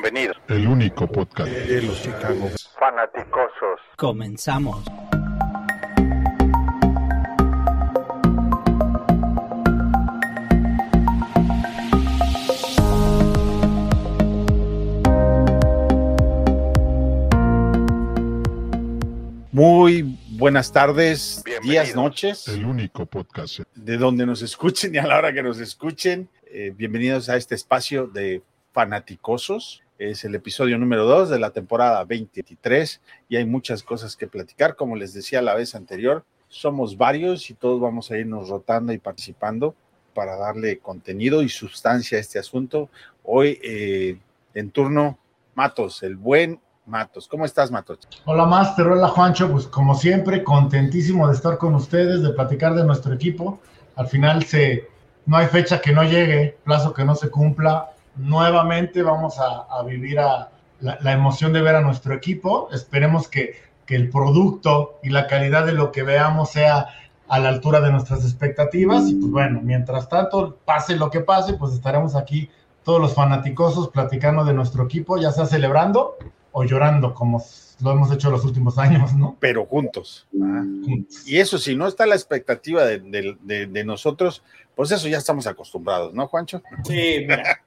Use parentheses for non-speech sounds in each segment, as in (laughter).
Bienvenido. El único podcast de los Chicago Fanaticosos. Comenzamos. Muy buenas tardes, Bienvenido. días, noches, El único podcast de donde nos escuchen y a la hora que nos escuchen. Eh, bienvenidos a este espacio de Fanaticosos. Es el episodio número 2 de la temporada 2023 y hay muchas cosas que platicar. Como les decía la vez anterior, somos varios y todos vamos a irnos rotando y participando para darle contenido y sustancia a este asunto. Hoy eh, en turno, Matos, el buen Matos. ¿Cómo estás, Matos? Hola Master, hola Juancho, pues como siempre, contentísimo de estar con ustedes, de platicar de nuestro equipo. Al final se, no hay fecha que no llegue, plazo que no se cumpla. Nuevamente vamos a, vivir a la, la emoción de ver a nuestro equipo. Esperemos que, que el producto y la calidad de lo que veamos sea a la altura de nuestras expectativas. Y pues bueno, mientras tanto, pase lo que pase, pues estaremos aquí todos los fanaticosos platicando de nuestro equipo, ya sea celebrando o llorando, como lo hemos hecho los últimos años, ¿no? Pero juntos. ¿ah? Y eso, si no está la expectativa de, de- de- de nosotros, pues eso ya estamos acostumbrados, ¿no, Juancho? Sí, mira,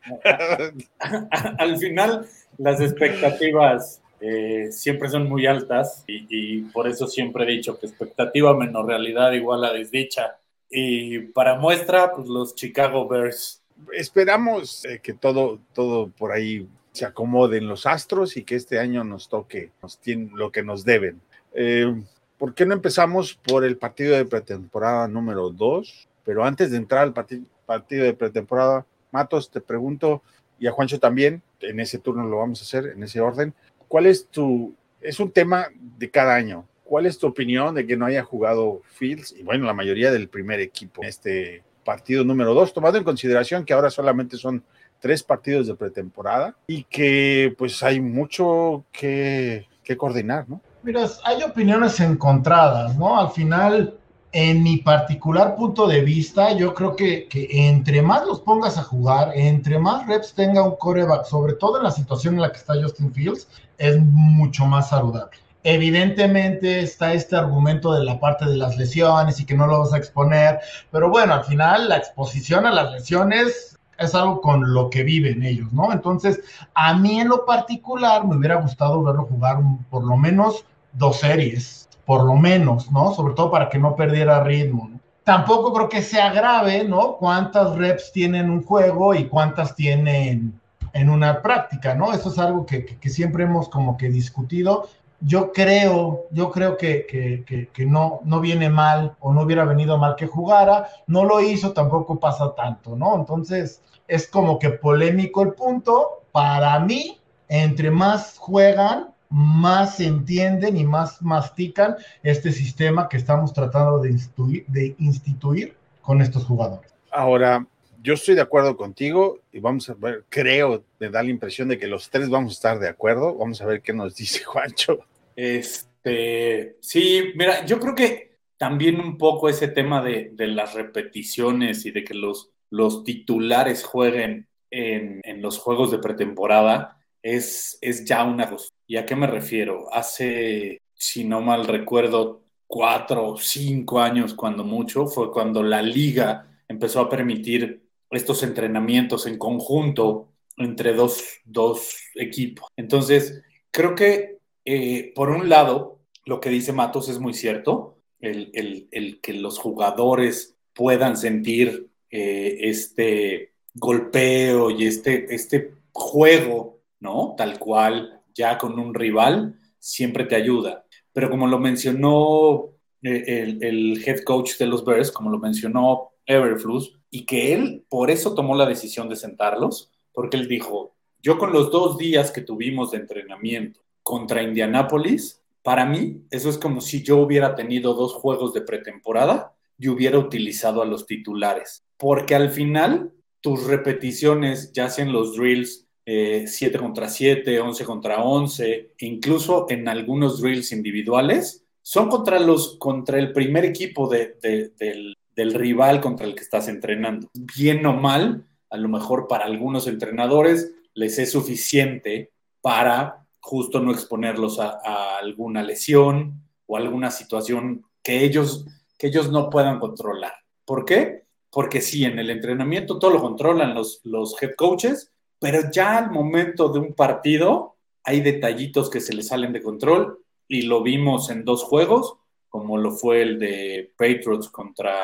al final las expectativas eh, siempre son muy altas y, y por eso siempre he dicho que expectativa menos realidad igual a desdicha. Y para muestra, pues los Chicago Bears. Esperamos eh, que todo, todo por ahí se acomode en los astros y que este año nos toque nos tiene, lo que nos deben. Eh, ¿Por qué no empezamos por el partido de pretemporada número 2? Pero antes de entrar al parti- partido de pretemporada, Matos, te pregunto, y a Juancho también, en ese turno lo vamos a hacer, en ese orden, ¿cuál es tu, es un tema de cada año, ¿cuál es tu opinión de que no haya jugado Fields y bueno, la mayoría del primer equipo en este partido número 2, tomando en consideración que ahora solamente son tres partidos de pretemporada y que pues hay mucho que, que coordinar, ¿no? Mira, hay opiniones encontradas, ¿no? Al final, en mi particular punto de vista, yo creo que, que entre más los pongas a jugar, entre más reps tenga un coreback, sobre todo en la situación en la que está Justin Fields, es mucho más saludable. Evidentemente está este argumento de la parte de las lesiones y que no lo vas a exponer, pero bueno, al final la exposición a las lesiones es algo con lo que viven ellos, ¿no? Entonces, a mí en lo particular me hubiera gustado verlo jugar por lo menos dos series, por lo menos, ¿no? Sobre todo para que no perdiera ritmo. Tampoco creo que sea grave, ¿no? Cuántas reps tienen un juego y cuántas tienen en una práctica, ¿no? Eso es algo que- que siempre hemos como que discutido. Yo creo, yo creo que, que- que- no, no viene mal o no hubiera venido mal que jugara. No lo hizo, tampoco pasa tanto, ¿no? Entonces, es como que polémico el punto. Para mí, entre más juegan, más entienden y más mastican este sistema que estamos tratando de instituir, de instituir con estos jugadores. Ahora, yo estoy de acuerdo contigo y vamos a ver, creo, me da la impresión de que los tres vamos a estar de acuerdo. Vamos a ver qué nos dice (laughs) Juancho. Este, sí, mira, yo creo que también un poco ese tema de, las repeticiones y de que los, los titulares jueguen en, en los juegos de pretemporada es, es ya una cosa. ¿Y a qué me refiero? Hace, si no mal recuerdo, cuatro o cinco años, cuando mucho, fue cuando la liga empezó a permitir estos entrenamientos en conjunto entre dos, dos equipos. Entonces, creo que eh, por un lado, lo que dice Matos es muy cierto, el, que los jugadores puedan sentir eh, este golpeo y este, este juego, ¿no? Tal cual, ya con un rival, siempre te ayuda. Pero como lo mencionó eh, el, el head coach de los Bears, como lo mencionó Everflus, y que él por eso tomó la decisión de sentarlos, porque él dijo, yo con los dos días que tuvimos de entrenamiento contra Indianápolis, para mí eso es como si yo hubiera tenido dos juegos de pretemporada y hubiera utilizado a los titulares, porque al final tus repeticiones, ya sean los drills eh, 7 contra 7, 11 contra 11, incluso en algunos drills individuales, son contra, los, contra el primer equipo de, de, del, del rival contra el que estás entrenando. Bien o mal, a lo mejor para algunos entrenadores les es suficiente para justo no exponerlos a, alguna lesión o alguna situación que ellos, que ellos no puedan controlar. ¿Por qué? Porque sí, en el entrenamiento todo lo controlan los, los head coaches, pero ya al momento de un partido hay detallitos que se les salen de control y lo vimos en dos juegos, como lo fue el de Patriots contra,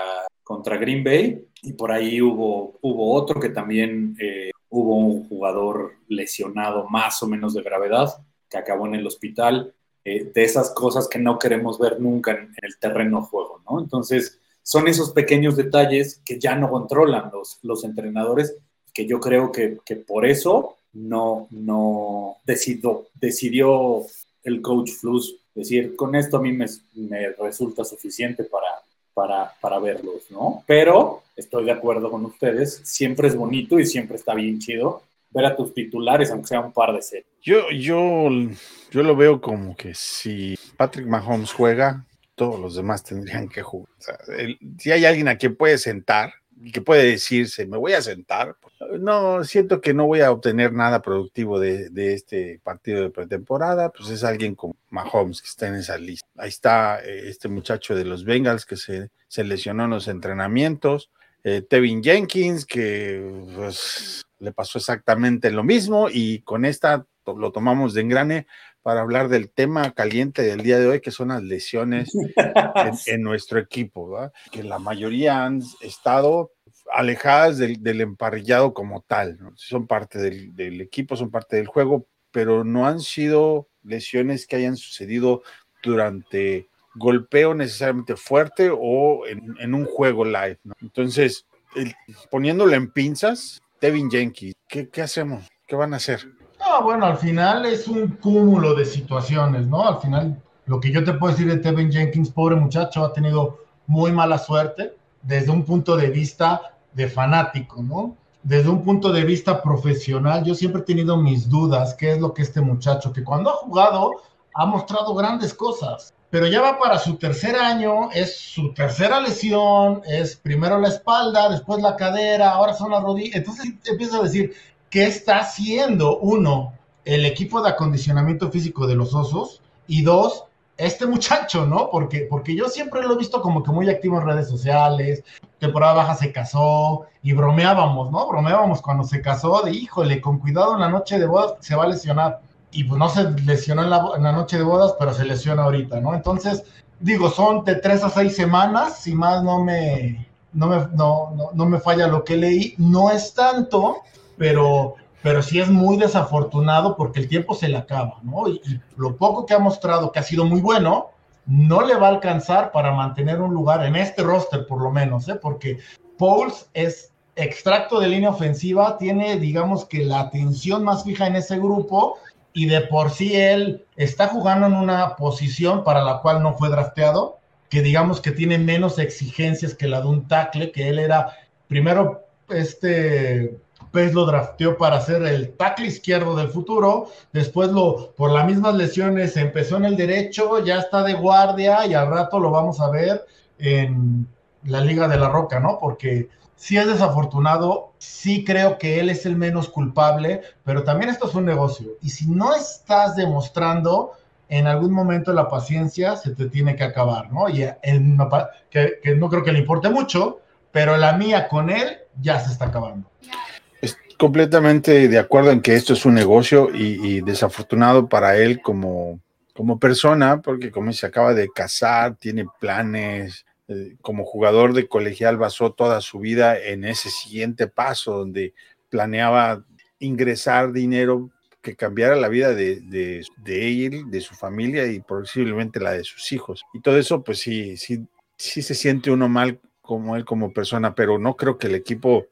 contra Green Bay, y por ahí hubo, hubo otro que también eh, hubo un jugador lesionado más o menos de gravedad que acabó en el hospital, eh, de esas cosas que no queremos ver nunca en, el terreno juego, ¿no? Entonces, son esos pequeños detalles que ya no controlan los, los entrenadores, que yo creo que, que por eso no, no decidió, decidió el coach Flus decir, con esto a mí me, me resulta suficiente para, para, para, verlos, ¿no? Pero estoy de acuerdo con ustedes, siempre es bonito y siempre está bien chido ver a tus titulares, aunque sea un par de series. Yo, yo, yo lo veo como que si Patrick Mahomes juega, todos los demás tendrían que jugar. si hay alguien a quien puede sentar y que puede decirse, me voy a sentar, no, siento que no voy a obtener nada productivo de, este partido de pretemporada, pues es alguien como Mahomes que está en esa lista. Ahí está eh, este muchacho de los Bengals que se, se lesionó en los entrenamientos, eh, Tevin Jenkins que pues, le pasó exactamente lo mismo y con esta lo tomamos de engrane para hablar del tema caliente del día de hoy, que son las lesiones en, (laughs) nuestro equipo, que la mayoría han estado alejadas del, emparrillado como tal, son parte del, equipo, son parte del juego, pero no han sido lesiones que hayan sucedido durante golpeo necesariamente fuerte o en, un juego live. Entonces, poniéndolo en pinzas, Devin Jenkins, ¿qué, ¿qué hacemos? ¿Qué van a hacer? No, bueno, al final es un cúmulo de situaciones, ¿no? Al final, lo que yo te puedo decir de Tevin Jenkins, pobre muchacho, ha tenido muy mala suerte desde un punto de vista de fanático, ¿no? Desde un punto de vista profesional, yo siempre he tenido mis dudas, qué es lo que este muchacho, que cuando ha jugado, ha mostrado grandes cosas, pero ya va para su tercer año, es su tercera lesión, es primero la espalda, después la cadera, ahora son las rodillas, entonces empieza a decir, qué está haciendo, uno, el equipo de acondicionamiento físico de los osos, y dos, este muchacho, ¿no? Porque, porque yo siempre lo he visto como que muy activo en redes sociales, temporada baja se casó y bromeábamos, ¿no? Bromeábamos cuando se casó de, híjole, con cuidado en la noche de bodas se va a lesionar. Y pues no se lesionó en la, noche de bodas, pero se lesiona ahorita, ¿no? Entonces, digo, son de tres a seis semanas, si más no me, no me, no, no me falla lo que leí, no es tanto, pero, pero sí es muy desafortunado porque el tiempo se le acaba, ¿no? Y, lo poco que ha mostrado, que ha sido muy bueno, no le va a alcanzar para mantener un lugar en este roster, por lo menos, ¿eh? Porque Pauls es extracto de línea ofensiva, tiene, digamos que la atención más fija en ese grupo y de por sí él está jugando en una posición para la cual no fue drafteado, que digamos que tiene menos exigencias que la de un tackle, que él era primero este Pez lo drafteó para ser el tackle izquierdo del futuro, después lo, por las mismas lesiones, empezó en el derecho, ya está de guardia y al rato lo vamos a ver en la Liga de la Roca, ¿no? Porque sí es desafortunado, sí creo que él es el menos culpable, pero también esto es un negocio. Y si no estás demostrando, en algún momento la paciencia se te tiene que acabar, ¿no? Y que, no creo que le importe mucho, pero la mía con él ya se está acabando completamente de acuerdo en que esto es un negocio y, desafortunado para él como, como persona, porque como se acaba de casar, tiene planes, eh, como jugador de colegial basó toda su vida en ese siguiente paso donde planeaba ingresar dinero que cambiara la vida de, de, de, él, de su familia y posiblemente la de sus hijos. Y todo eso, pues sí, sí, sí se siente uno mal como él como persona, pero no creo que el equipo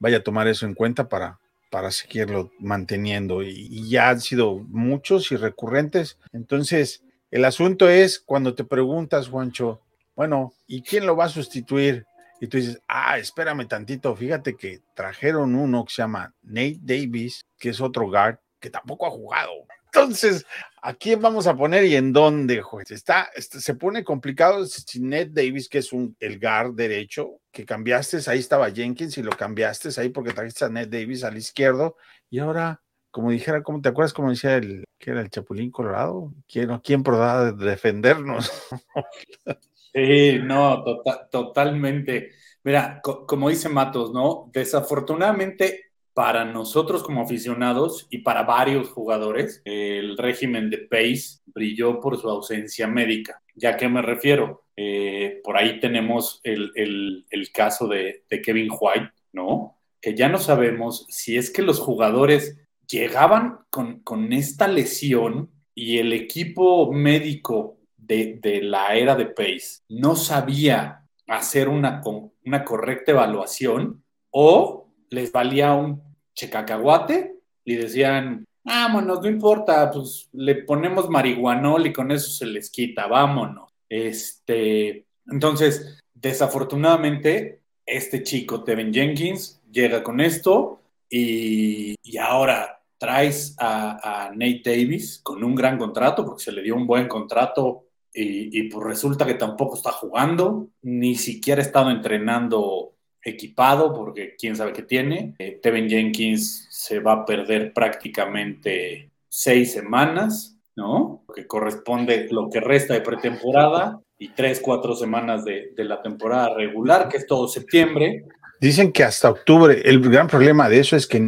vaya a tomar eso en cuenta para, para seguirlo manteniendo. Y, ya han sido muchos y recurrentes. Entonces, el asunto es cuando te preguntas, Juancho, bueno, ¿y quién lo va a sustituir? Y tú dices, ah, espérame tantito, fíjate que trajeron uno que se llama Nate Davis, que es otro guard, que tampoco ha jugado. Entonces, ¿a quién vamos a poner y en dónde, juez? Está, está- se pone complicado si Ned Davis, que es un, el guard derecho, que cambiaste, ahí estaba Jenkins y lo cambiaste ahí porque trajiste a Ned Davis al izquierdo y ahora, como dijera, ¿cómo te acuerdas cómo decía el que era el Chapulín Colorado? ¿Quién, quién podrá defendernos? (laughs) Sí, no, tota- totalmente. Mira, co- como dice Matos, ¿no? Desafortunadamente para nosotros como aficionados y para varios jugadores, el régimen de Pace brilló por su ausencia médica. ¿Ya qué me refiero? Eh, por ahí tenemos el, el- el caso de, de Kevin White, ¿no? Que ya no sabemos si es que los jugadores llegaban con, con esta lesión y el equipo médico de, de la era de Pace no sabía hacer una, una correcta evaluación o les valía un checacahuate y decían, vámonos, no importa, pues le ponemos marihuanol y con eso se les quita, vámonos. Este, entonces, desafortunadamente, este chico, Tevin Jenkins, llega con esto y, y ahora traes a, a Nate Davis con un gran contrato, porque se le dio un buen contrato y, y pues resulta que tampoco está jugando, ni siquiera ha estado entrenando equipado, porque quién sabe qué tiene. Eh, Tevin Jenkins se va a perder prácticamente seis semanas, ¿no? Que corresponde lo que resta de pretemporada y tres, cuatro semanas de, de la temporada regular, que es todo septiembre. Dicen que hasta octubre, el gran problema de eso es que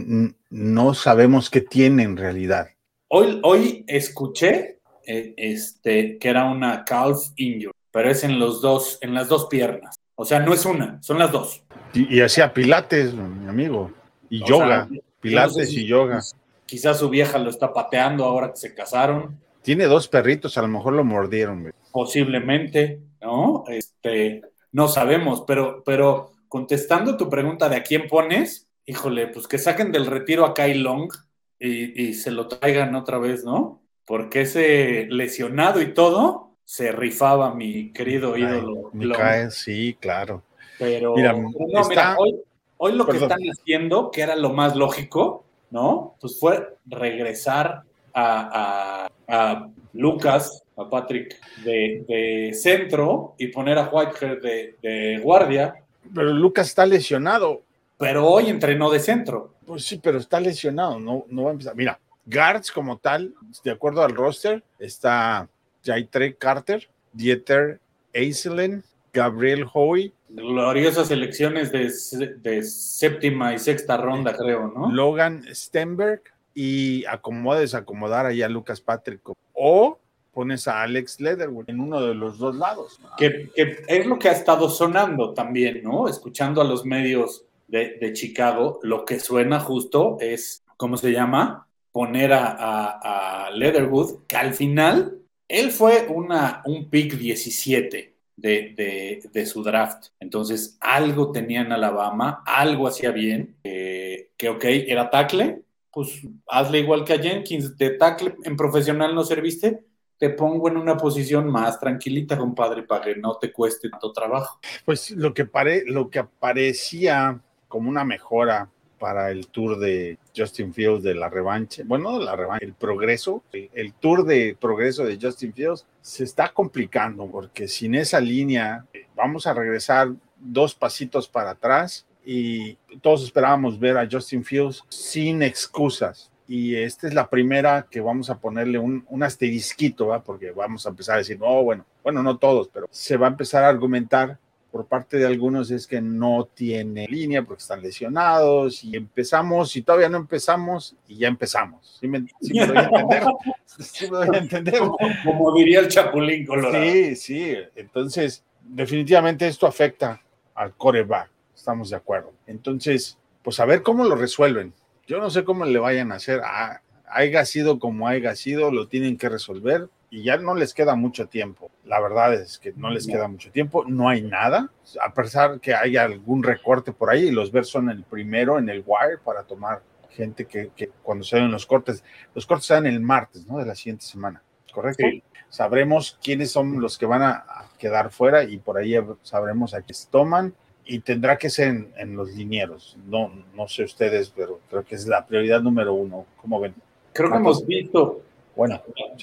no sabemos qué tiene en realidad. Hoy, hoy escuché eh, este, que era una calf injury, pero es en, los dos, en las dos piernas. O sea, no es una, son las dos. Y, y hacía pilates, mi amigo, y O yoga, sea, pilates no sé si- y yoga. Quizás su vieja lo está pateando ahora que se casaron, Tiene dos perritos, a lo mejor lo mordieron. güey. posiblemente, ¿no? Este, no sabemos, pero, pero contestando tu pregunta de a quién pones, híjole, pues que saquen del retiro a Kai Long y, y se lo traigan otra vez, ¿no? Porque ese lesionado y todo se rifaba mi querido ídolo. Ay, sí, claro. Pero, Mira, no, está- mira, hoy, hoy lo que están haciendo, que era lo más lógico, ¿no? Pues fue regresar a, a- a Lucas, a Patrick, de, de centro y poner a Whitehead de, de guardia, Pero Lucas está lesionado. pero hoy entrenó de centro. Pues sí, pero está lesionado, no, no va a empezar. Mira, guards como tal, de acuerdo al roster, está Jaitre Carter, Dieter Eiselen, Gabriel Hoy, Gloriosas elecciones de, séptima y sexta ronda, creo, ¿no? Logan Stenberg y acomoda, desacomodar ahí a Lucas Patrick. O pones a Alex Leatherwood en uno de los dos lados. que, que es lo que ha estado sonando también, ¿no? Escuchando a los medios de, de Chicago, lo que suena justo es, ¿cómo se llama? Poner a, a- a Leatherwood, que al final él fue una, un pick 17 de, de- de su draft. Entonces, algo tenía en Alabama, algo hacía bien, eh, que ok, era tackle, pues hazle igual que a Jenkins, de tackle en profesional no serviste, te pongo en una posición más tranquilita, compadre, para que no te cueste tanto trabajo. Pues lo que, pare, lo que parecía como una mejora para el tour de Justin Fields de la revancha, bueno, la revancha, el progreso, el, el tour de progreso de Justin Fields se está complicando porque sin esa línea eh, vamos a regresar dos pasitos para atrás y todos esperábamos ver a Justin Fields sin excusas. Y esta es la primera que vamos a ponerle un, un asterisquito, ¿va? porque vamos a empezar a decir, no, bueno, bueno, no todos, pero se va a empezar a argumentar por parte de algunos es que no tiene línea porque están lesionados y empezamos y todavía no empezamos y ya empezamos. ¿Sí me, sí me doy a entender? (laughs) ¿Sí me doy a entender? Como diría el Chapulín Colorado. Sí, sí. Entonces, definitivamente esto afecta al coreback. Estamos de acuerdo. Entonces, pues a ver cómo lo resuelven. Yo no sé cómo le vayan a hacer. Ah, haya sido como haya sido, lo tienen que resolver y ya no les queda mucho tiempo. La verdad es que no les queda mucho tiempo. No hay nada. A pesar que haya algún recorte por ahí y los ver son el primero en el wire para tomar gente que, que cuando se ven los cortes, los cortes se dan el martes, ¿no? De la siguiente semana. ¿Correcto? Sí. sabremos quiénes son los que van a, a quedar fuera y por ahí sabremos a quiénes toman y tendrá que ser en, en, los linieros. No, no sé ustedes, pero creo que es la prioridad número uno. ¿Cómo ven? creo que hemos visto. Bueno,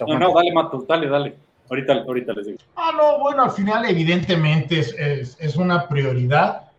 no, no, dale, Matos, dale, dale. Ahorita, ahorita les digo. Ah, no, bueno, al final, evidentemente, es, es, es una prioridad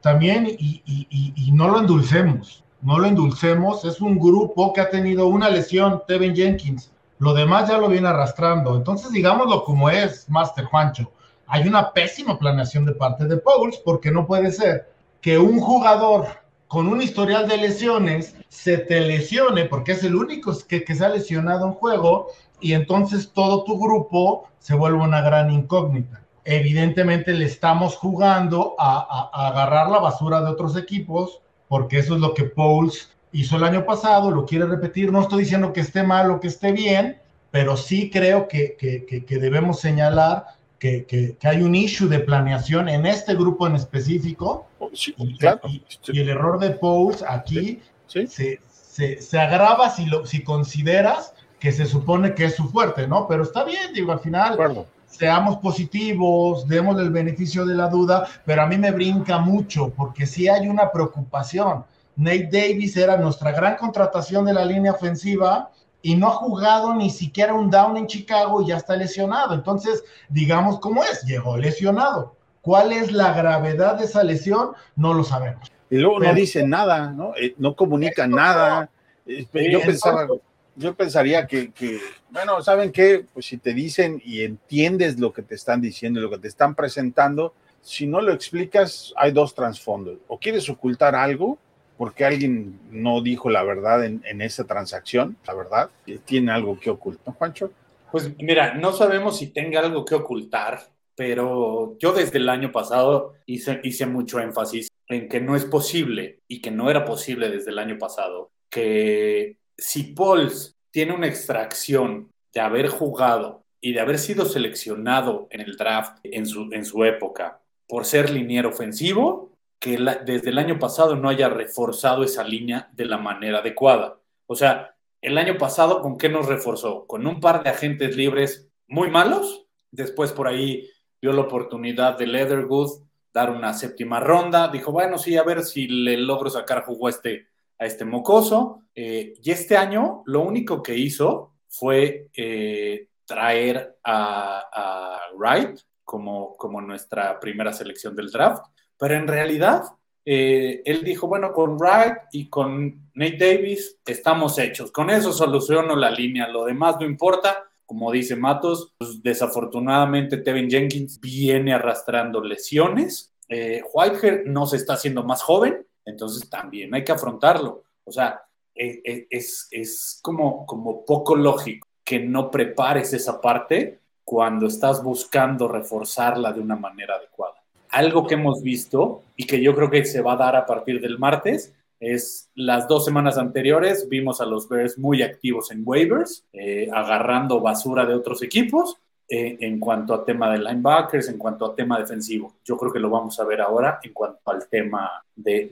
también y, y, y, no lo endulcemos. No lo endulcemos. Es un grupo que ha tenido una lesión, Tevin Jenkins. Lo demás ya lo viene arrastrando. Entonces, digámoslo como es, Master Juancho. Hay una pésima planeación de parte de Pauls porque no puede ser que un jugador con un historial de lesiones se te lesione, porque es el único que, que se ha lesionado en juego, y entonces todo tu grupo se vuelve una gran incógnita. Evidentemente le estamos jugando a, a, agarrar la basura de otros equipos, porque eso es lo que Pauls hizo el año pasado, lo quiere repetir. No estoy diciendo que esté mal o que esté bien, pero sí creo que, que, que, que debemos señalar que, hay un issue de planeación en este grupo en específico. Sí, y, claro. y, y el error de Pauls aquí Sí. se, se, se agrava si, lo, si consideras que se supone que es su fuerte, ¿no? Pero está bien, digo, al final acuerdo. seamos positivos, demos el beneficio de la duda, pero a mí me brinca mucho porque sí hay una preocupación. Nate Davis era nuestra gran contratación de la línea ofensiva y no ha jugado ni siquiera un down en Chicago y ya está lesionado. Entonces, digamos cómo es, llegó lesionado. ¿Cuál es la gravedad de esa lesión? No lo sabemos. Y luego no dicen nada, ¿no? Eh, no comunican nada. Eh, Yo pensaba, yo pensaría que, que, bueno, ¿saben qué? Pues si te dicen y entiendes lo que te están diciendo, lo que te están presentando, si no lo explicas, hay dos trasfondos. O quieres ocultar algo, porque alguien no dijo la verdad en, en esa transacción, la verdad, tiene algo que ocultar, ¿no, Juancho? Pues mira, no sabemos si tenga algo que ocultar, pero yo desde el año pasado hice, hice mucho énfasis en que no es posible y que no era posible desde el año pasado que si Pauls tiene una extracción de haber jugado y de haber sido seleccionado en el draft en su, en su época por ser liniero ofensivo, que desde el año pasado no haya reforzado esa línea de la manera adecuada. O sea, el año pasado, ¿con qué nos reforzó? Con un par de agentes libres muy malos. Después por ahí dio la oportunidad de Leatherwood dar una séptima ronda. Dijo, bueno, sí, a ver si le logro sacar jugo a este, a este mocoso. Eh, y este año lo único que hizo fue eh, traer a, a Wright como, como nuestra primera selección del draft. Pero en realidad, eh, él dijo, bueno, con Wright y con Nate Davis estamos hechos. Con eso soluciono la línea. Lo demás no importa. Como dice Matos, pues, desafortunadamente Tevin Jenkins viene arrastrando lesiones. Eh, Whitehair no se está haciendo más joven, entonces también hay que afrontarlo. O sea, eh, eh, es, es como, como poco lógico que no prepares esa parte cuando estás buscando reforzarla de una manera adecuada. Algo que hemos visto y que yo creo que se va a dar a partir del martes es las dos semanas anteriores vimos a los Bears muy activos en waivers, eh, agarrando basura de otros equipos eh, en cuanto a tema de linebackers, en cuanto a tema defensivo. Yo creo que lo vamos a ver ahora en cuanto al tema de,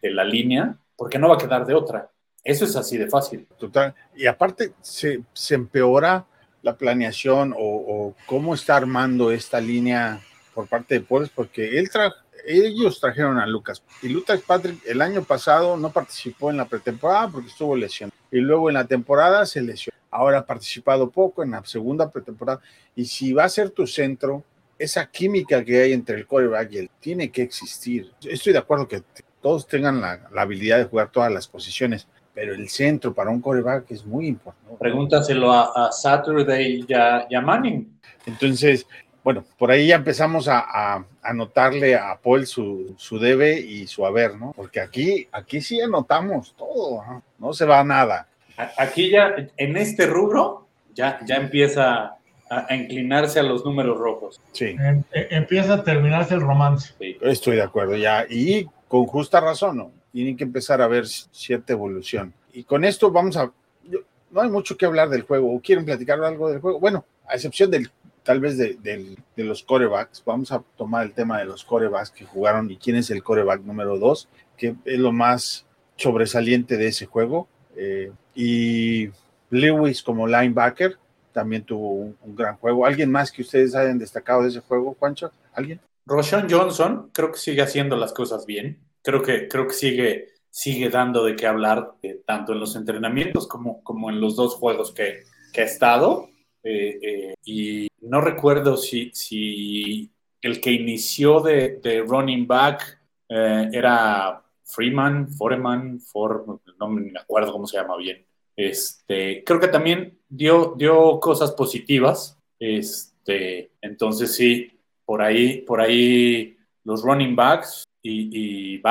de, la línea, porque no va a quedar de otra. Eso es así de fácil. Total. Y aparte, se, se empeora la planeación o, cómo está armando esta línea por parte de Pueblos, porque él tra ellos trajeron a Lucas y Lucas Patrick el año pasado no participó en la pretemporada porque estuvo lesionado y luego en la temporada se lesionó. Ahora ha participado poco en la segunda pretemporada y si va a ser tu centro, esa química que hay entre el quarterback y él tiene que existir. Estoy de acuerdo que todos tengan la, la habilidad de jugar todas las posiciones, pero el centro para un quarterback es muy importante. Pregúntaselo a, a Saturday y a, y a, Manning. Entonces, bueno, por ahí ya empezamos a, a, a notarle a Paul su, su, debe y su haber, ¿no? Porque aquí, aquí sí anotamos todo, ¿no? no se va nada. Aquí ya, en este rubro, ya, ya empieza a, inclinarse a los números rojos. Sí. Em, empieza a terminarse el romance. Sí. Estoy de acuerdo, ya. Y con justa razón, ¿no? Tienen que empezar a ver cierta evolución. Y con esto vamos a. No hay mucho que hablar del juego. ¿Quieren platicar algo del juego? Bueno, a excepción del tal vez de, los corebacks. Vamos a tomar el tema de los corebacks que jugaron y quién es el coreback número dos, que es lo más sobresaliente de ese juego. Eh, y Lewis como linebacker también tuvo un, gran juego. ¿Alguien más que ustedes hayan destacado de ese juego, Juancho? ¿Alguien? Roshan Johnson creo que sigue haciendo las cosas bien. Creo que, creo que sigue sigue dando de qué hablar, eh, tanto en los entrenamientos como, como en los dos juegos que ha estado. Eh, eh, y no recuerdo si, si el que inició de, de running back era Freeman, Foreman, For, no me acuerdo cómo se llama bien. Este, creo que también dio, dio cosas positivas. Este, entonces sí, por ahí, por ahí los running backs y, y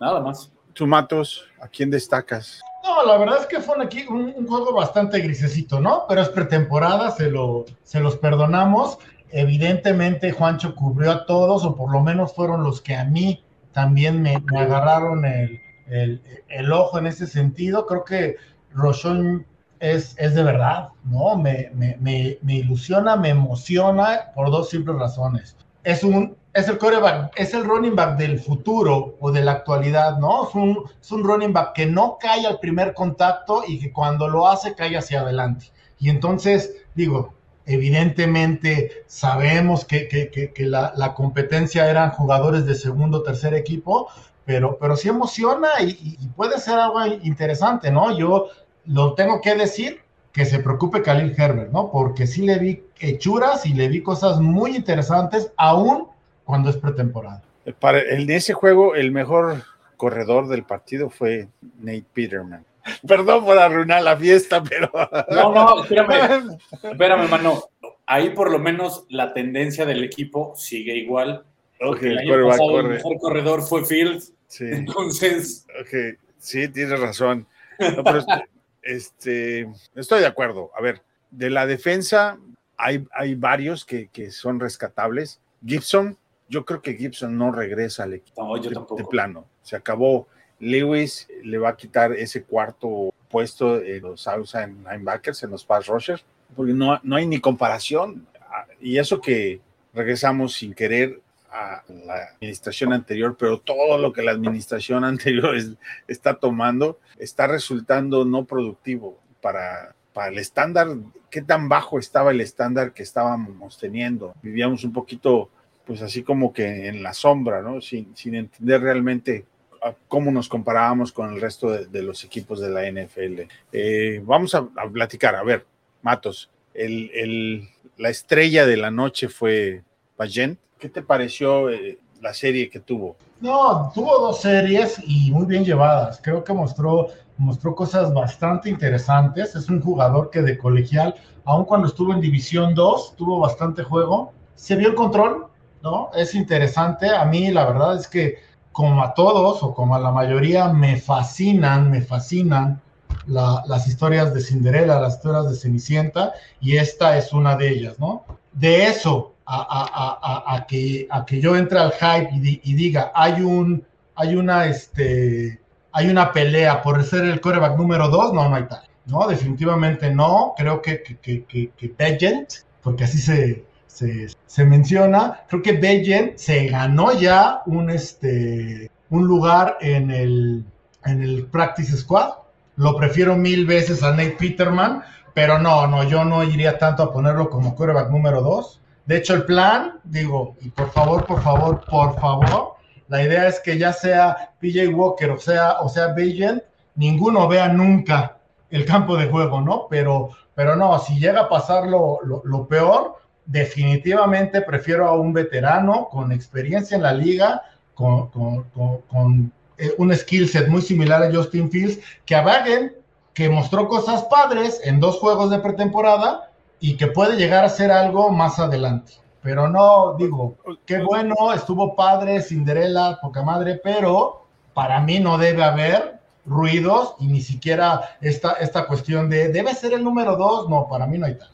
nada más. Tú, Matos, ¿a quién destacas? No, la verdad es que fue un, juego bastante grisecito, ¿no? Pero es pretemporada, se, lo, se los perdonamos. Evidentemente, Juancho cubrió a todos, o por lo menos fueron los que a mí también me, agarraron el, ojo en ese sentido. Creo que Rochon es, de verdad, ¿no? Me, me, ilusiona, me emociona por dos simples razones. Es un es el coreback, es el running back del futuro o de la actualidad, ¿no? Es un, es un running back que no cae al primer contacto y que cuando lo hace cae hacia adelante. Y entonces, digo, evidentemente sabemos que, que, que, la, la, competencia eran jugadores de segundo o tercer equipo, pero, pero sí emociona y, y, puede ser algo interesante, ¿no? Yo lo tengo que decir, que se preocupe Khalil Herbert, ¿no? Porque sí le vi hechuras y le vi cosas muy interesantes, aún cuando es pretemporada. Para, en ese juego, el mejor corredor del partido fue Nate Peterman. (laughs) Perdón por arruinar la fiesta, pero. No, no, (laughs) espérame. espérame, hermano. Ahí por lo menos la tendencia del equipo sigue igual. Ok, el, año pasado, el mejor corredor fue Fields. Sí. Entonces. Ok, sí, tienes razón. No, pero (laughs) este, estoy de acuerdo. A ver, de la defensa hay, hay varios que, que son rescatables. Gibson, yo creo que Gibson no regresa al equipo de, plano. Se acabó. Lewis le va a quitar ese cuarto puesto en los outside linebackers, en los pass rushers, porque no, no hay ni comparación. Y eso que regresamos sin querer a la administración anterior, pero todo lo que la administración (laughs) anterior está tomando está resultando no productivo para, para el estándar, qué tan bajo estaba el estándar que estábamos teniendo. Vivíamos un poquito pues así como que en la sombra, ¿no? Sin, sin entender realmente cómo nos comparábamos con el resto de, los equipos de la NFL. Eh, vamos a, platicar, a ver, Matos, el, el, la estrella de la noche fue Pagent. ¿Qué te pareció eh, la serie que tuvo? No, tuvo dos series y muy bien llevadas. Creo que mostró, mostró cosas bastante interesantes. Es un jugador que de colegial, aun cuando estuvo en División 2, tuvo bastante juego. Se vio el control, ¿no? Es interesante. A mí la verdad es que como a todos o como a la mayoría me fascinan, me fascinan las historias de Cinderella, las historias de Cenicienta y esta es una de ellas, ¿no? De eso a, que, a que yo entre al hype y, diga, hay un, hay una, este, hay una pelea por ser el coreback número dos, no, no hay tal. No, definitivamente no. Creo que, que, que, que porque así se, menciona, creo que Bejen se ganó ya un, este, un lugar en el, en el Practice Squad. Lo prefiero mil veces a Nate Peterman, pero no, no, yo no iría tanto a ponerlo como quarterback número dos. De hecho, el plan, digo, y por favor, por favor, por favor, la idea es que ya sea PJ Walker o sea, o sea ninguno vea nunca el campo de juego, ¿no? Pero, pero no, si llega a pasar lo, lo peor, definitivamente prefiero a un veterano con experiencia en la liga, con, eh, un skill set muy similar a Justin Fields, que a Wagen, que mostró cosas padres en dos juegos de pretemporada y que puede llegar a ser algo más adelante. Pero no, digo, qué bueno, estuvo padre, Cinderella, poca madre, pero para mí no debe haber ruidos y ni siquiera esta, esta cuestión de debe ser el número dos, no, para mí no hay tal.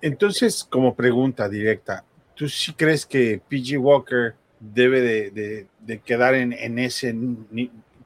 Entonces, como pregunta directa, ¿tú sí crees que PG Walker debe de, de, quedar en, en esa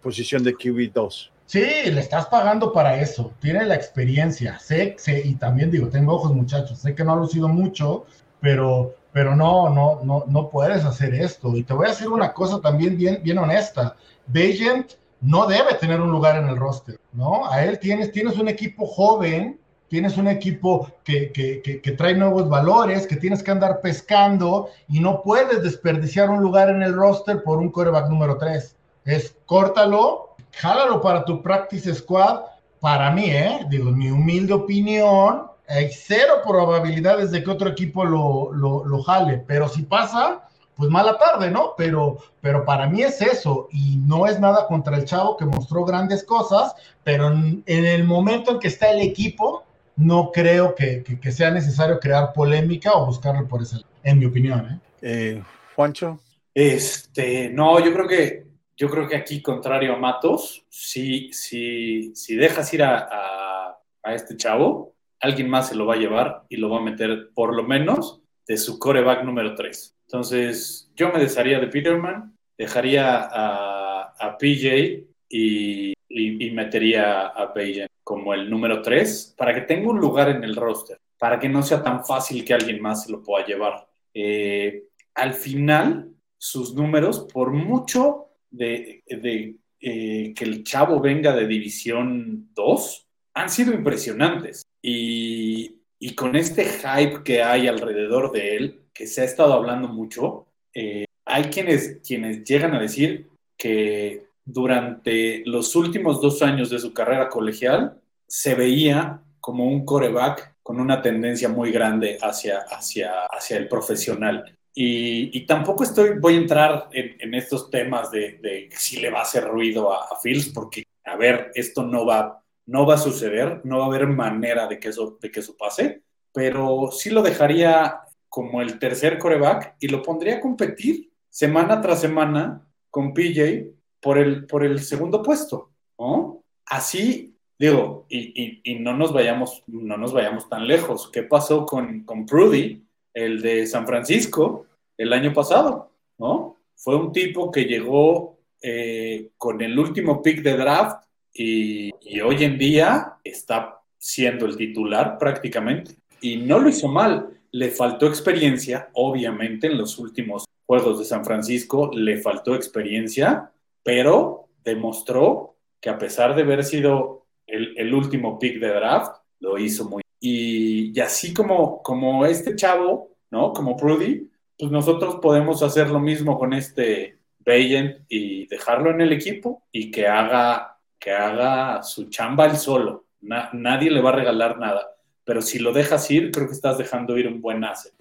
posición de QB2? Sí, le estás pagando para eso, tiene la experiencia, sé, sé, y también digo, tengo ojos muchachos, sé que no ha lucido mucho, pero, pero no, no, no, no puedes hacer esto. Y te voy a decir una cosa también bien, bien honesta, Bajent no debe tener un lugar en el roster, ¿no? A él tienes, tienes un equipo joven tienes un equipo que, que, trae nuevos valores, que tienes que andar pescando y no puedes desperdiciar un lugar en el roster por un coreback número 3. Es córtalo, jálalo para tu practice squad. Para mí, ¿eh? Digo, mi humilde opinión, hay cero probabilidades de que otro equipo lo, lo, lo jale, pero si pasa, pues mala tarde, ¿no? Pero, pero para mí es eso, y no es nada contra el chavo que mostró grandes cosas, pero en, en el momento en que está el equipo, no creo que, que, que, sea necesario crear polémica o buscarlo por ese lado, en mi opinión, ¿eh? eh Juancho. Este, no, yo creo que, yo creo que aquí, contrario a Matos, si, si, si dejas ir a, a, a este chavo, alguien más se lo va a llevar y lo va a meter por lo menos de su coreback número 3. Entonces, yo me desharía de Peterman, dejaría a, PJ y, y, metería a Bajan como el número 3 para que tenga un lugar en el roster, para que no sea tan fácil que alguien más lo pueda llevar. Eh, al final, sus números, por mucho de, eh, que el chavo venga de División 2, han sido impresionantes. Y con este hype que hay alrededor de él, que se ha estado hablando mucho, eh, hay quienes, quienes llegan a decir que durante los últimos dos años de su carrera colegial se veía como un coreback con una tendencia muy grande hacia, hacia, hacia el profesional. Y, y, tampoco estoy, voy a entrar en, estos temas de, de, si le va a hacer ruido a, a Fields, porque, a ver, esto no va, no va a suceder, no va a haber manera de que eso, de que eso pase, pero sí lo dejaría como el tercer coreback y lo pondría a competir semana tras semana con PJ por el, por el segundo puesto, ¿no? Así, digo, y, y, y, no, nos vayamos, no nos vayamos tan lejos. ¿Qué pasó con, con Prudy, el de San Francisco, el año pasado, ¿no? Fue un tipo que llegó eh, con el último pick de draft y, y hoy en día está siendo el titular prácticamente. Y no lo hizo mal le faltó experiencia, obviamente, en los últimos Juegos de San Francisco, le faltó experiencia, pero demostró que a pesar de haber sido el, último pick de draft, lo hizo muy y, y, así como, como este chavo, ¿no? Como Prudy, pues nosotros podemos hacer lo mismo con este Bayent y dejarlo en el equipo y que haga, que haga su chamba él solo. Na, nadie le va a regalar nada pero si lo dejas ir, creo que estás dejando ir un buen asset.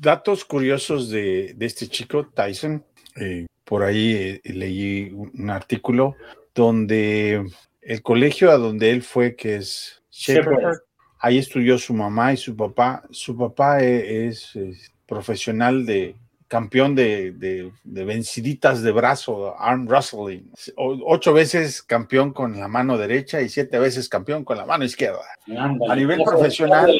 Datos curiosos de, de este chico, Tyson. Eh, por ahí eh, leí un artículo donde el colegio a donde él fue, que es Shepherd, ahí estudió su mamá y su papá. Su papá es, es profesional de campeón de, de, de, venciditas de brazo, arm wrestling, ocho veces campeón con la mano derecha y siete veces campeón con la mano izquierda. Ándale. A nivel profesional,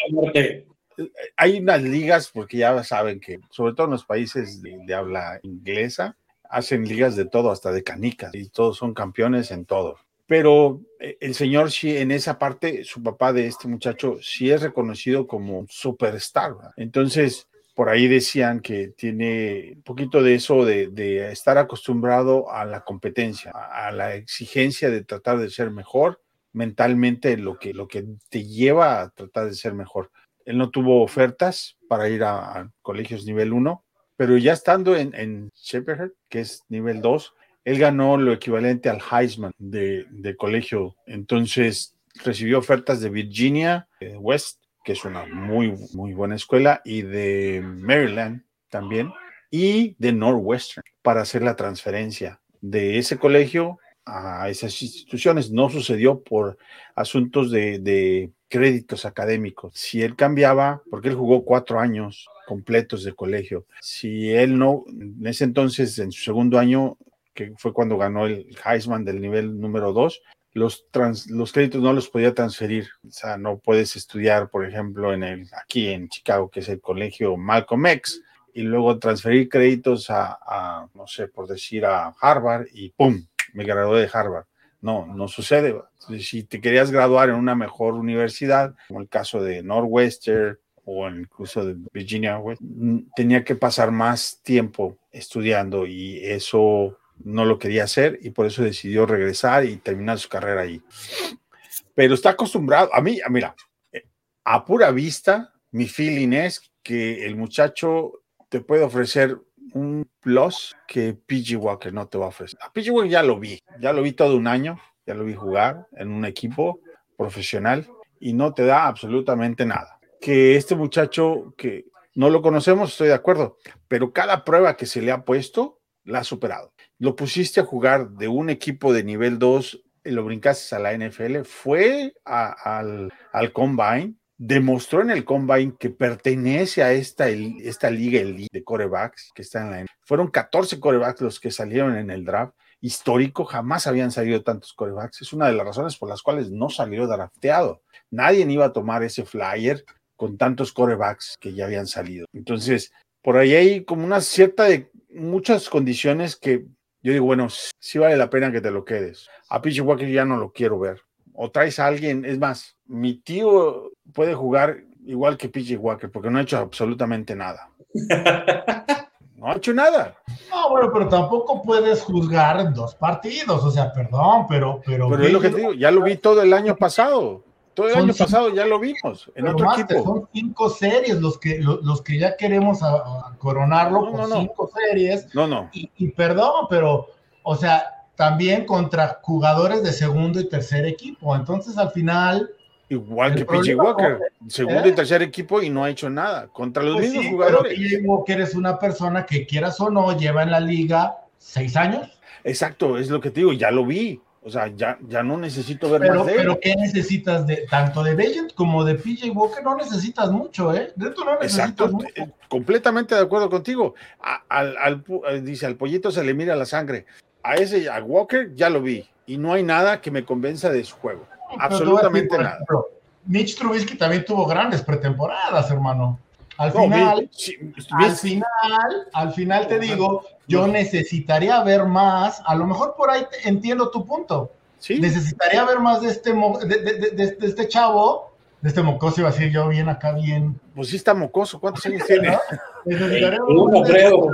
hay unas ligas, porque ya saben que, sobre todo en los países de, de habla inglesa, hacen ligas de todo, hasta de canicas, y todos son campeones en todo. Pero eh, el señor sí, en esa parte, su papá de este muchacho sí es reconocido como superstar. ¿verdad? Entonces, por ahí decían que tiene un poquito de eso de, estar acostumbrado a la competencia, a, la exigencia de tratar de ser mejor mentalmente, lo que, lo que te lleva a tratar de ser mejor. Él no tuvo ofertas para ir a, colegios nivel 1, pero ya estando en, Shepherd, que es nivel 2, él ganó lo equivalente al Heisman de, de colegio. Entonces recibió ofertas de Virginia, de West, que es una muy, muy buena escuela, y de Maryland también, y de Northwestern, para hacer la transferencia de ese colegio a esas instituciones. No sucedió por asuntos de, créditos académicos. Si él cambiaba, porque él jugó cuatro años completos de colegio, si él no, en ese entonces, en su segundo año, que fue cuando ganó el Heisman del nivel número dos, los, trans, los créditos no los podía transferir. O sea, no puedes estudiar, por ejemplo, en el, aquí en Chicago, que es el colegio Malcolm X, y luego transferir créditos a, a no sé, por decir, a Harvard y ¡pum! Me gradué de Harvard. No, no sucede. Si te querías graduar en una mejor universidad, como el caso de Northwestern o incluso de Virginia West, tenía que pasar más tiempo estudiando y eso no lo quería hacer y por eso decidió regresar y terminar su carrera ahí. Pero está acostumbrado, a mí, mira, a pura vista, mi feeling es que el muchacho te puede ofrecer un plus que PG Walker no te va a ofrecer. A PG Walker ya lo vi, ya lo vi todo un año ya lo vi jugar en un equipo profesional y no te da absolutamente nada. Que este muchacho que no lo conocemos, estoy de acuerdo, pero cada prueba que se le ha puesto la superado. Lo pusiste a jugar de un equipo de nivel 2 y lo brincaste a la NFL, fue al, al Combine, demostró en el Combine que pertenece a esta, esta liga de corebacks que está en la Fueron 14 corebacks los que salieron en el draft histórico, jamás habían salido tantos corebacks. Es una de las razones por las cuales no salió drafteado. Nadie iba a tomar ese flyer con tantos corebacks que ya habían salido. Entonces, por ahí hay como una cierta de muchas condiciones que yo digo, bueno, sí vale la pena que te lo quedes. A Pitch Walker ya no lo quiero ver. O traes a alguien, es más, mi tío puede jugar igual que PJ Walker porque no ha hecho absolutamente nada. (laughs) No ha hecho nada. No, bueno, pero tampoco puedes juzgar dos partidos, o sea, perdón, pero... Pero, pero es lo que te digo, ya lo vi todo el año pasado. Todo el año pasado ya lo vimos en otro equipo. Son cinco series los que, los, que ya queremos coronarlo por cinco series. No, no. Y, y, perdón, pero, o sea, también contra jugadores de segundo y tercer equipo. Entonces, al final, Igual que PJ Walker, segundo y tercer equipo y no ha hecho nada contra los pues mismos jugadores. Pero Walker es una persona que quieras o no lleva en la liga seis años. Exacto, es lo que te digo, ya lo vi. O sea, ya, ya no necesito ver pero, más de él. Pero ¿qué necesitas de tanto de Bellent como de PJ Walker? No necesitas mucho, ¿eh? De esto no necesitas Exacto, mucho. Eh, completamente de acuerdo contigo. al, al, eh, dice, al pollito se le mira la sangre. A ese, a Walker, ya lo vi. Y no hay nada que me convenza de su juego. Absolutamente nada. Mitch Trubisky también tuvo grandes pretemporadas, hermano. Al final, al final, al final te digo, yo necesitaría ver más, a lo mejor por ahí entiendo tu punto. ¿Sí? Necesitaría ver más de este, de, este chavo, de este mocoso, iba a decir yo bien acá, bien. Pues sí está mocoso, ¿cuántos años tiene? Necesitaría ver creo.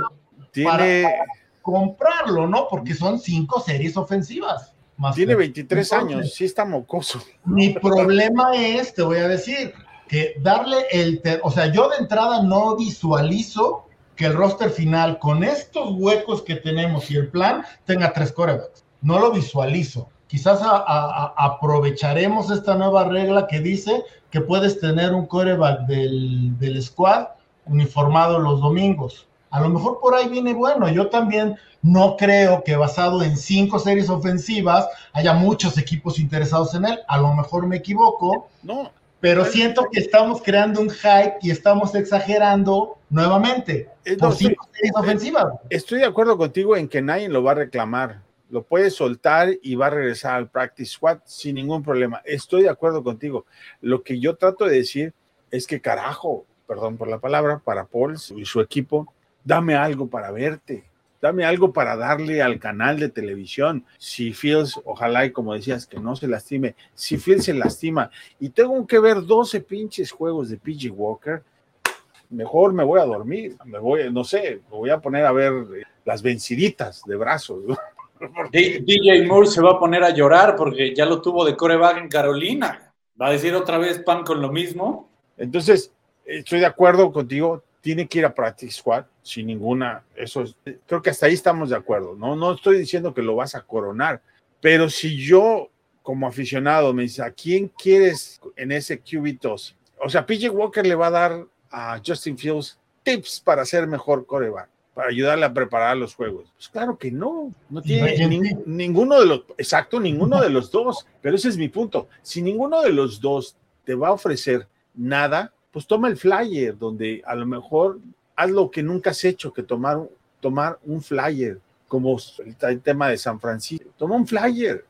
Tiene... comprarlo, ¿no? Porque son cinco series ofensivas. Tiene 23 años, sí está mocoso. Mi problema es, te voy a decir, que darle el, o sea, yo de entrada no visualizo que el roster final con estos huecos que tenemos y el plan tenga tres corebacks. No lo visualizo. Quizás aprovecharemos esta nueva regla que dice que puedes tener un coreback del, del squad uniformado los domingos. A lo mejor por ahí viene bueno. Yo también no creo que basado en cinco series ofensivas haya muchos equipos interesados en él. A lo mejor me equivoco. No. Pero siento que estamos creando un hype y estamos exagerando nuevamente eh, por cinco series ofensivas. Estoy de acuerdo contigo en que nadie lo va a reclamar. Lo puede soltar y va a regresar al practice squad sin ningún problema. Estoy de acuerdo contigo. Lo que yo trato de decir es que carajo, perdón por la palabra, para Paul y su equipo, dame algo para verte dame algo para darle al canal de televisión. Si Fields, ojalá y como decías, que no se lastime, si Fields se lastima y tengo que ver 12 pinches juegos de PG Walker, mejor me voy a dormir, me voy, no sé, me voy a poner a ver eh, las venciditas de brazos. (laughs) DJ Moore se va a poner a llorar porque ya lo tuvo de coreback en Carolina. Va a decir otra vez pan con lo mismo. Entonces, estoy de acuerdo contigo, tiene que ir a Practice Squad sin ninguna, eso creo que hasta ahí estamos de acuerdo, ¿no? No estoy diciendo que lo vas a coronar, pero si yo como aficionado me dice, ¿a quién quieres en ese QB2? O sea, PJ Walker le va a dar a Justin Fields tips para ser mejor coreback, para ayudarle a preparar los juegos. Pues claro que no, no tiene ninguno de los, exacto, ninguno de los dos, pero ese es mi punto. Si ninguno de los dos te va a ofrecer nada, pues toma el flyer, donde a lo mejor haz lo que nunca has hecho, que tomar, tomar un flyer, como el, tema de San Francisco. Toma un flyer.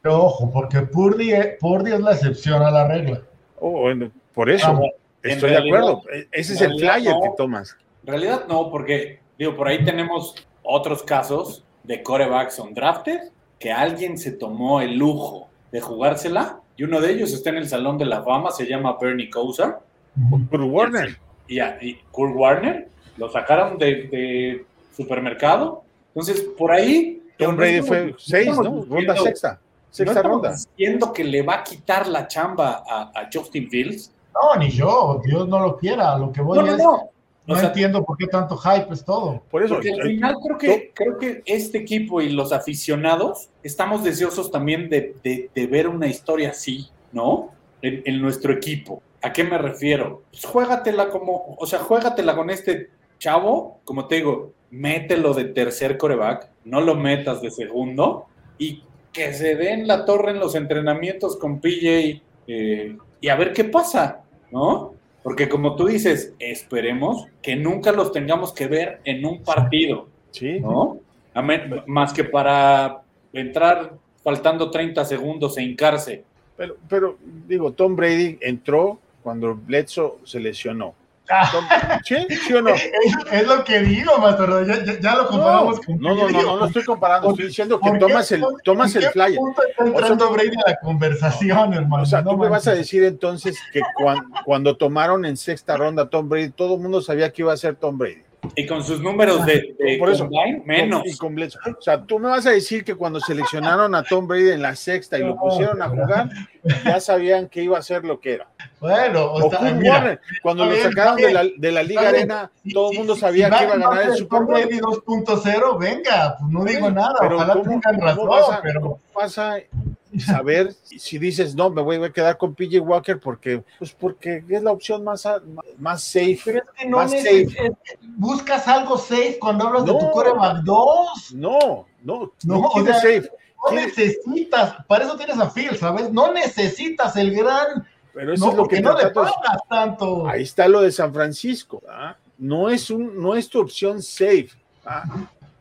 Pero ojo, porque Purdy, es la excepción a la regla. Oh, por eso, ah, estoy de acuerdo. E, ese es el flyer que tomas. En realidad no, porque, digo, por ahí tenemos otros casos de corebacks on drafted que alguien se tomó el lujo de jugársela y uno de ellos está en el Salón de la Fama, se llama Bernie Kosar Warner. Y, y Kurt Warner lo sacaron de, supermercado. Entonces, por ahí. Tom Brady fue seis, ¿no? Ronda sexta. Sexta ronda. Diciendo que le va a quitar la chamba a, Justin Fields. No, ni yo, Dios no lo quiera. Lo que voy no, no, no. no entiendo por qué tanto hype es todo. Por eso. Porque al final creo que, creo que este equipo y los aficionados estamos deseosos también de, de, ver una historia así, ¿no? En, en, nuestro equipo. ¿A qué me refiero? Pues juégatela como, o sea, juégatela con este chavo, como te digo, mételo de tercer coreback, no lo metas de segundo y que se den la torre en los entrenamientos con PJ eh, y a ver qué pasa, ¿no? Porque como tú dices, esperemos que nunca los tengamos que ver en un partido, sí. ¿no? Más que para entrar faltando 30 segundos e hincarse. Pero, pero digo, Tom Brady entró cuando Bledsoe se lesionó. ¿Sí? ¿Sí o no? Es, lo que digo, Maestro. Ya, ya, lo comparamos no, con. No, no, no, no, lo estoy comparando. Estoy diciendo que tomas el, tomas el flyer. Está entrando Brady a la conversación, hermano. O sea, tú me vas a decir entonces que cuando, cuando tomaron en sexta ronda a Tom Brady, todo el mundo sabía que iba a ser Tom Brady. Y con sus números de, por eso, menos. O sea, tú me vas a decir que cuando seleccionaron a Tom Brady en la sexta y lo pusieron a jugar, ya sabían que iba a ser lo que era. Bueno, o mira, cuando lo sacaron de la, de la Liga Arena, todo el mundo sabía que iba a ganar el Super Bowl. 2.0, venga, pues no digo nada, pero ojalá ¿cómo, tengan razón, pasa, pero... pasa saber si dices, no, me voy a quedar con PJ Walker porque, pues porque es la opción más, más safe. Pero es que no más safe. buscas algo safe cuando hablas de tu coreback 2. No, no, no, no safe. No necesitas, para eso tienes a Phil, ¿sabes? No necesitas el gran pero eso es lo que no le pagas tanto. Ahí está lo de San Francisco. ¿ah? No es un, no es tu opción safe. ¿ah?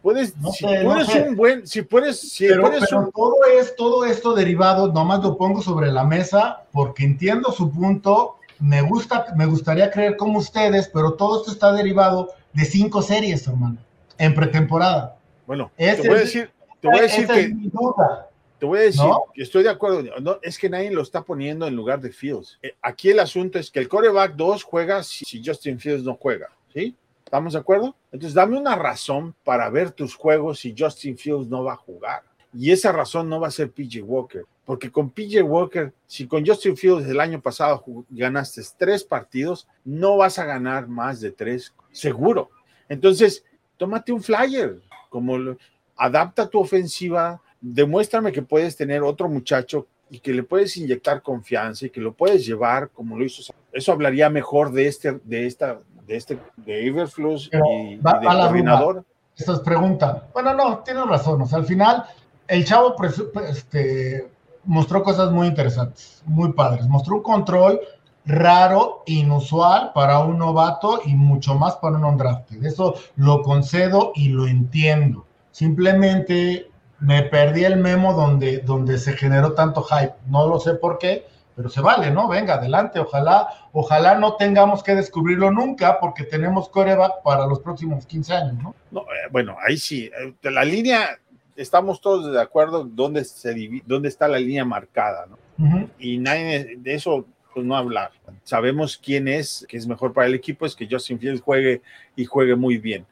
Puedes, si puedes un buen, si puedes, si pero, puedes todo es todo esto derivado, nomás lo pongo sobre la mesa porque entiendo su punto. Me gusta, me gustaría creer como ustedes, pero todo esto está derivado de cinco series, hermano, en pretemporada. Bueno, te voy a decir, te voy a decir que te voy a decir, estoy de acuerdo, no, es que nadie lo está poniendo en lugar de Fields. Eh, aquí el asunto es que el coreback 2 juega si, Justin Fields no juega, ¿sí? ¿Estamos de acuerdo? Entonces, dame una razón para ver tus juegos si Justin Fields no va a jugar. Y esa razón no va a ser PJ Walker, porque con PJ Walker, si con Justin Fields el año pasado ganaste tres partidos, no vas a ganar más de tres, seguro. Entonces, tómate un flyer, como adapta tu ofensiva demuéstrame que puedes tener otro muchacho y que le puedes inyectar confianza y que lo puedes llevar como lo hizo. Eso hablaría mejor de este, de esta, de este, de y, va, del coordinador. Esta es pregunta. Bueno, no, tienes razón. O sea, al final, el chavo este, mostró cosas muy interesantes, muy padres. Mostró un control raro, inusual para un novato y mucho más para un de Eso lo concedo y lo entiendo. Simplemente me perdí el memo donde, donde se generó tanto hype. No lo sé por qué, pero se vale, ¿no? Venga, adelante. Ojalá, ojalá no tengamos que descubrirlo nunca porque tenemos coreback para los próximos 15 años, ¿no? no eh, bueno, ahí sí. Eh, la línea, estamos todos de acuerdo dónde, se dónde está la línea marcada, ¿no? Y nadie de eso pues no hablar. Sabemos quién es, que es mejor para el equipo, es que Justin Fields juegue y juegue muy bien.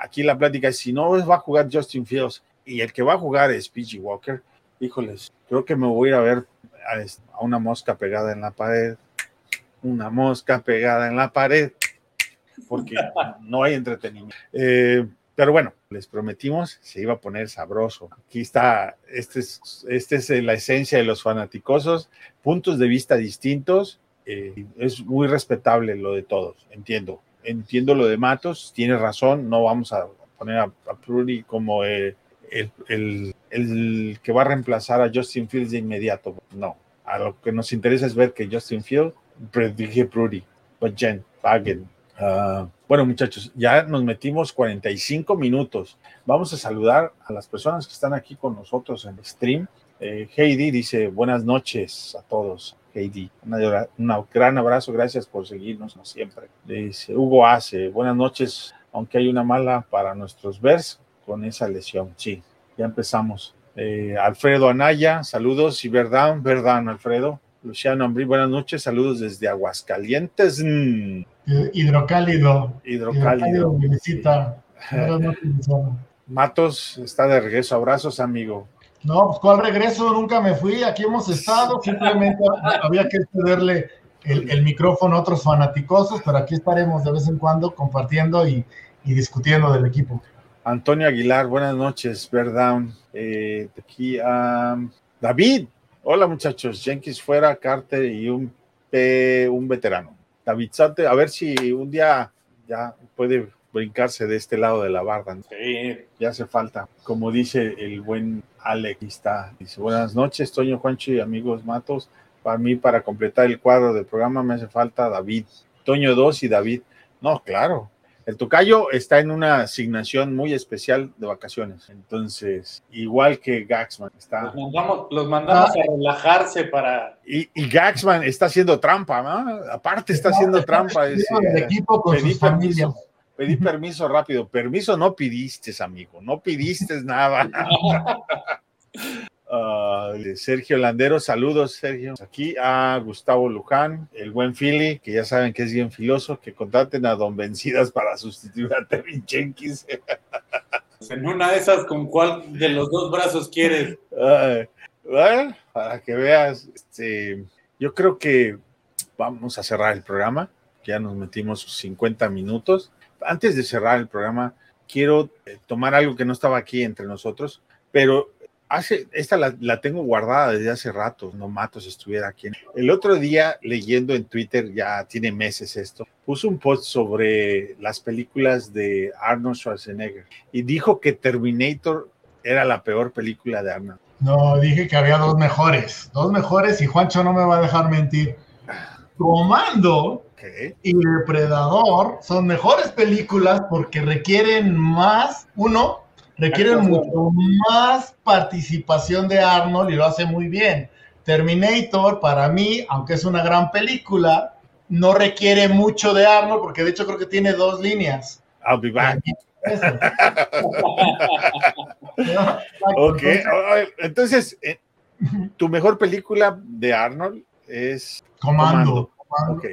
aquí la plática es, si no va a jugar Justin Fields, y el que va a jugar es PG Walker, híjoles, creo que me voy a ir a ver a, una mosca pegada en la pared, una mosca pegada en la pared, porque (laughs) no hay entretenimiento. Eh, pero bueno, les prometimos, se iba a poner sabroso. Aquí está, este es, este es la esencia de los fanaticosos, puntos de vista distintos, eh, es muy respetable lo de todos, entiendo. Entiendo lo de Matos, tiene razón, no vamos a poner a, a como eh, el, el, que va a reemplazar a Justin Fields de inmediato. No, a lo que nos interesa es ver que Justin Fields predije Prudy, Jen, Fagen. Ah, bueno, muchachos, ya nos metimos 45 minutos. Vamos a saludar a las personas que están aquí con nosotros en el stream. Eh, Heidi dice buenas noches a todos. Heidi, un gran abrazo, gracias por seguirnos siempre. Dice Hugo Ace, buenas noches, aunque hay una mala para nuestros vers, con esa lesión. Sí, ya empezamos. Eh, Alfredo Anaya, saludos y verdad, verdad, Alfredo. Luciano Ambrí, buenas noches, saludos desde Aguascalientes. Mm. Hidrocálido. Hidrocálido. visita. Matos está de regreso, abrazos, amigo. No, pues cuál regreso, nunca me fui, aquí hemos estado, simplemente (laughs) había que cederle el, el micrófono a otros fanaticosos, pero aquí estaremos de vez en cuando compartiendo y, y discutiendo del equipo. Antonio Aguilar, buenas noches, verdad. Eh, aquí a David. Hola muchachos, Jenkins fuera, Carter y un, P- un veterano. David Sante, a ver si un día ya puede brincarse de este lado de la barda. ¿no? Sí, Ya hace falta. Como dice el buen Alex, está. Dice, buenas noches, Toño Juancho y amigos Matos. Para mí, para completar el cuadro del programa, me hace falta David. Toño 2 y David. No, claro. El tocayo está en una asignación muy especial de vacaciones. Entonces, igual que Gaxman está. los mandamos, los mandamos Ah. a relajarse para. Y, y Gaxman está haciendo trampa, ¿no? Aparte está haciendo trampa. es, El eh, equipo con pedí sus permiso. Pedí permiso rápido. Permiso no pidiste, amigo. No pidiste nada. (laughs) Ah, Sergio Landero, saludos, Sergio. Aquí a Gustavo Luján, el buen Philly, que ya saben que es bien filoso, que contraten a Don Vencidas para sustituir a Tevin Jenkins. (laughs) En una de esas, ¿con cuál de los dos brazos quieres? Ay, bueno, para que veas, este, yo creo que vamos a cerrar el programa. Ya nos metimos 50 minutos. Antes de cerrar el programa, quiero eh, tomar algo que no estaba aquí entre nosotros, pero hace, esta la, la tengo guardada desde hace rato, no Matos estuviera aquí. El otro día, leyendo en Twitter, ya tiene meses esto, puso un post sobre las películas de Arnold Schwarzenegger y dijo que Terminator era la peor película de Arnold. No, dije que había dos mejores, dos mejores y Juancho no me va a dejar mentir. Comando Ok. y Depredador son mejores películas porque requieren más, uno, requieren mucho más participación de Arnold y lo hace muy bien. Terminator, para mí, aunque es una gran película, no requiere mucho de Arnold porque de hecho creo que tiene dos líneas. I'll be back. (laughs) Ok. Entonces, eh, tu mejor película de Arnold es Comando. Comando.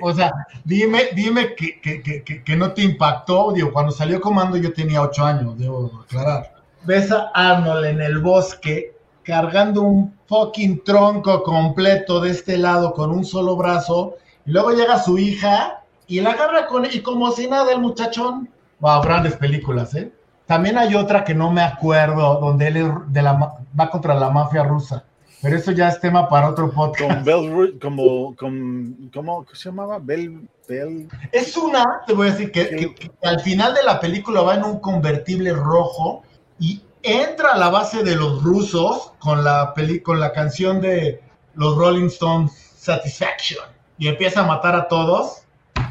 O sea, dime, dime que, que- que- que- no te impactó. Digo, cuando salió Comando yo tenía ocho años, debo aclarar. Ves a Arnold en el bosque cargando un fucking tronco completo de este lado con un solo brazo. Y luego llega su hija y la agarra con y como si nada el muchachón. Wow, grandes películas, ¿eh? También hay otra que no me acuerdo, donde él es de la, va contra la mafia rusa. Pero eso ya es tema para otro podcast. con Bell como con ¿cómo se llamaba? Bell Bell Es una, te voy a decir, que, que- que al final de la película va en un convertible rojo y entra a la base de los rusos con la, peli, con la canción de los Rolling Stones, Satisfaction, y empieza a matar a todos.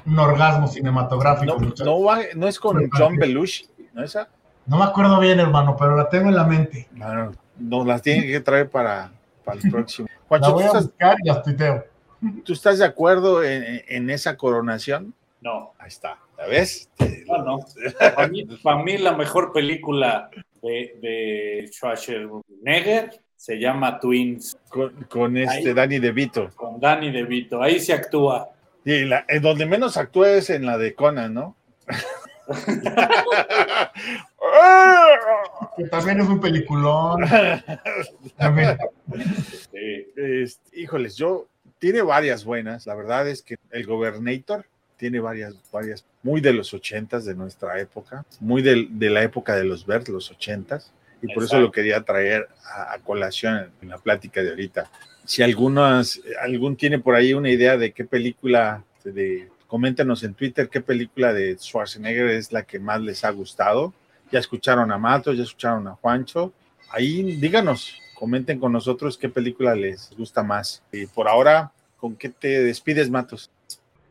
Un orgasmo cinematográfico. no, no, va- no es con John Belushi, ¿no esa? No me acuerdo bien, hermano, pero la tengo en la mente. Bueno, nos las tienen que traer para, para el (laughs) próximo. Juancho, ¿tú voy a estás, buscar y las tuiteo. tú estás de acuerdo en, en- esa coronación? No, Ahí está, ¿la ves? No, no. Para mí, para mí la mejor película de, de Schwarzenegger se llama Twins, Con, con este Ahí. Danny DeVito. con Danny DeVito. Ahí se actúa. Y la, en donde menos actúa es en la de Conan, ¿no? (laughs) (laughs) Que también es un peliculón. También. Sí. Híjoles, yo tiene varias buenas. La verdad es que el Gobernator tiene varias, varias, muy de los ochentas de nuestra época, muy del- de, la época de los Birds, los ochentas, y por eso Exacto. lo quería traer a, a colación en la plática de ahorita. Si algunas, algún tiene por ahí una idea de qué película, de, coméntenos en Twitter qué película de Schwarzenegger es la que más les ha gustado. Ya escucharon a Matos, ya escucharon a Juancho. Ahí díganos, comenten con nosotros qué película les gusta más. Y por ahora, ¿con qué te despides, Matos?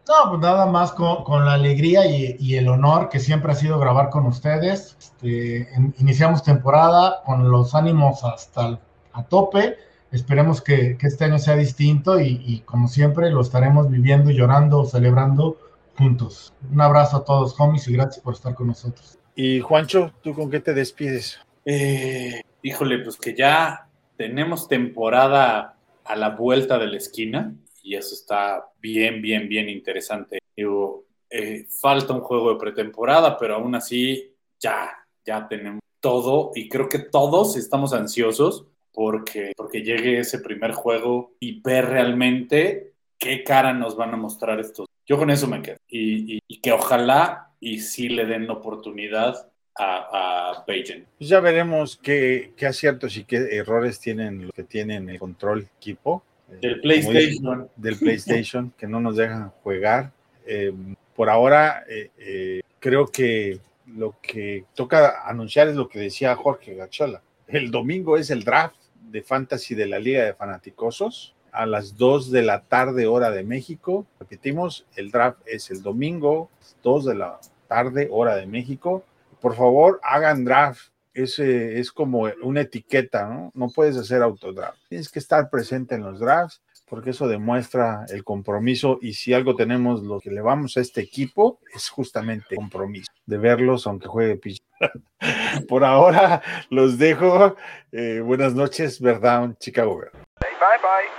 No, pues nada más con, la alegría y, el honor que siempre ha sido grabar con ustedes. Este, iniciamos temporada con los ánimos hasta el- a tope. Esperemos que, que este año sea distinto y, y como siempre lo estaremos viviendo, llorando, celebrando juntos. Un abrazo a todos, homies, y gracias por estar con nosotros. Y Juancho, ¿tú con qué te despides? Eh, híjole, pues que ya tenemos temporada a la vuelta de la esquina y eso está bien, bien, bien interesante. Digo, eh, falta un juego de pretemporada, pero aún así ya, ya tenemos todo y creo que todos estamos ansiosos porque, porque llegue ese primer juego y ver realmente qué cara nos van a mostrar estos. Yo con eso me quedo. Y, que ojalá y sí le den oportunidad a, a Beijing. Pues ya veremos qué, qué, aciertos y qué errores tienen los que tienen el control equipo. Eh, del PlayStation. del PlayStation, que no nos dejan jugar. Eh, por ahora, eh, creo que lo que toca anunciar es lo que decía Jorge Gachola. El domingo es el draft de fantasy de la Liga de Fanaticosos a las 2 de la tarde hora de México. Repetimos, el draft es el domingo, 2 de la tarde hora de México. Por favor, hagan draft. Es, es como una etiqueta, ¿no? No puedes hacer autodraft. Tienes que estar presente en los drafts porque eso demuestra el compromiso y si algo tenemos lo que le vamos a este equipo es justamente compromiso de verlos aunque juegue pitch. (laughs) Por ahora los dejo. Eh, buenas noches, Verdad, Chicago. Bye bye.